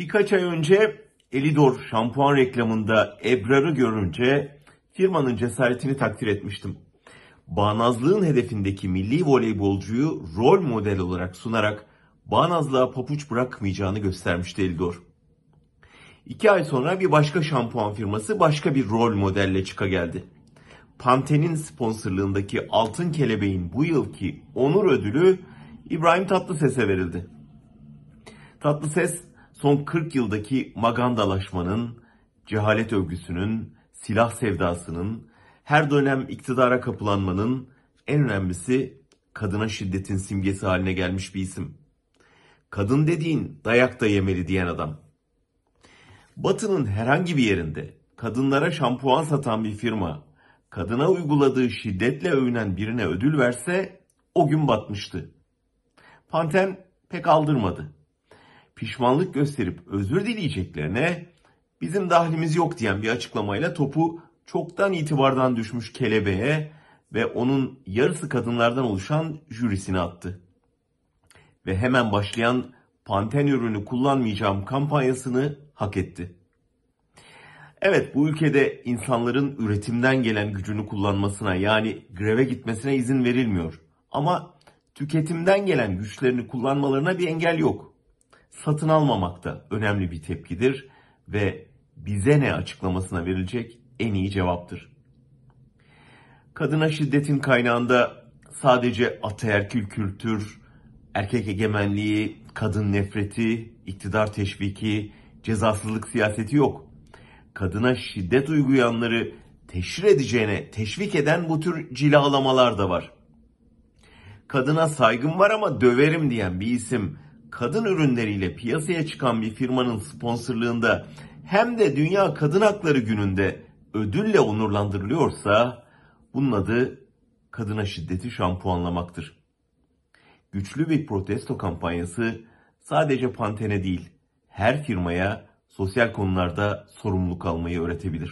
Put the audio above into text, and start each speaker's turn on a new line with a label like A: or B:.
A: Birkaç ay önce Elidor şampuan reklamında Ebrar'ı görünce firmanın cesaretini takdir etmiştim. Bağnazlığın hedefindeki milli voleybolcuyu rol model olarak sunarak bağnazlığa papuç bırakmayacağını göstermişti Elidor. İki ay sonra bir başka şampuan firması başka bir rol modelle çıka geldi. Pantene'in sponsorluğundaki Altın Kelebeğin bu yılki onur ödülü İbrahim Tatlıses'e verildi. Tatlıses son 40 yıldaki magandalaşmanın, cehalet övgüsünün, silah sevdasının, her dönem iktidara kapılanmanın en önemlisi kadına şiddetin simgesi haline gelmiş bir isim. Kadın dediğin dayak da yemeli diyen adam. Batı'nın herhangi bir yerinde kadınlara şampuan satan bir firma, kadına uyguladığı şiddetle övünen birine ödül verse o gün batmıştı. Panten pek aldırmadı. Pişmanlık gösterip özür dileyeceklerine bizim dahlimiz yok diyen bir açıklamayla topu çoktan itibardan düşmüş kelebeğe ve onun yarısı kadınlardan oluşan jürisine attı. Ve hemen başlayan Panten ürünü kullanmayacağım kampanyasını hak etti. Evet bu ülkede insanların üretimden gelen gücünü kullanmasına yani greve gitmesine izin verilmiyor. Ama tüketimden gelen güçlerini kullanmalarına bir engel yok. Satın almamak da önemli bir tepkidir ve bize ne açıklamasına verilecek en iyi cevaptır. Kadına şiddetin kaynağında sadece ataerkil kültür, erkek egemenliği, kadın nefreti, iktidar teşviki, cezasızlık siyaseti yok. Kadına şiddet uygulayanları teşhir edeceğine teşvik eden bu tür cilalamalar da var. Kadına saygım var ama döverim diyen bir isim kadın ürünleriyle piyasaya çıkan bir firmanın sponsorluğunda hem de Dünya Kadın Hakları Günü'nde ödülle onurlandırılıyorsa bunun adı kadına şiddeti şampuanlamaktır. Güçlü bir protesto kampanyası sadece Pantene değil, her firmaya sosyal konularda sorumluluk almayı öğretebilir.